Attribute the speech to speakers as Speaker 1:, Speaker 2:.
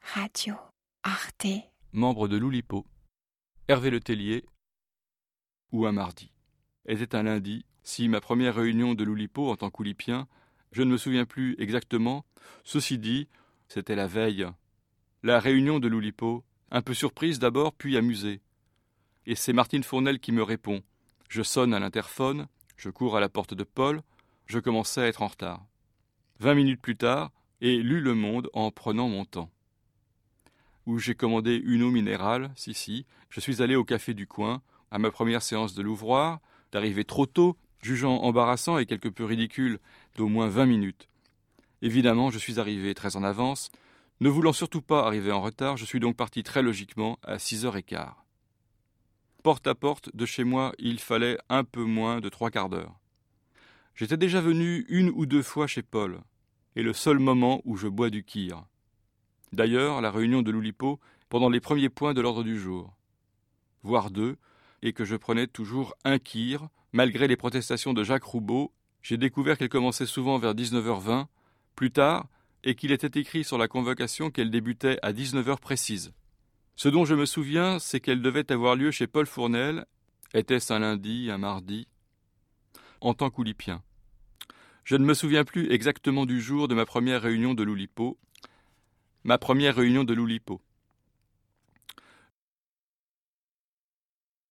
Speaker 1: radio arte.
Speaker 2: membre de l'Oulipo, Hervé Le Tellier, ou un mardi. Était un lundi, si ma première réunion de l'Oulipo en tant qu'oulipien, je ne me souviens plus exactement. Ceci dit, c'était la veille. La réunion de l'Oulipo, un peu surprise d'abord, puis amusée. Et c'est Martine Fournel qui me répond. Je sonne à l'interphone, je cours à la porte de Paul, je commençais à être en retard. Vingt minutes plus tard, et lu Le Monde en prenant mon temps. Où j'ai commandé une eau minérale, si, si, je suis allé au café du coin, à ma première séance de l'ouvroir, d'arriver trop tôt, jugeant embarrassant et quelque peu ridicule d'au moins vingt minutes. Évidemment, je suis arrivé très en avance. Ne voulant surtout pas arriver en retard, je suis donc parti très logiquement à six heures et quart. Porte à porte, de chez moi, il fallait un peu moins de trois quarts d'heure. J'étais déjà venu une ou deux fois chez Paul, et le seul moment où je bois du kir. D'ailleurs, la réunion de l'Oulipo pendant les premiers points de l'ordre du jour, voire deux, et que je prenais toujours un kir, malgré les protestations de Jacques Roubaud, j'ai découvert qu'elle commençait souvent vers 19h20, plus tard, et qu'il était écrit sur la convocation qu'elle débutait à 19h précise. Ce dont je me souviens, c'est qu'elle devait avoir lieu chez Paul Fournel, était-ce un lundi, un mardi, en tant qu'oulipien. Je ne me souviens plus exactement du jour de ma première réunion de l'Oulipo, ma première réunion de l'Oulipo.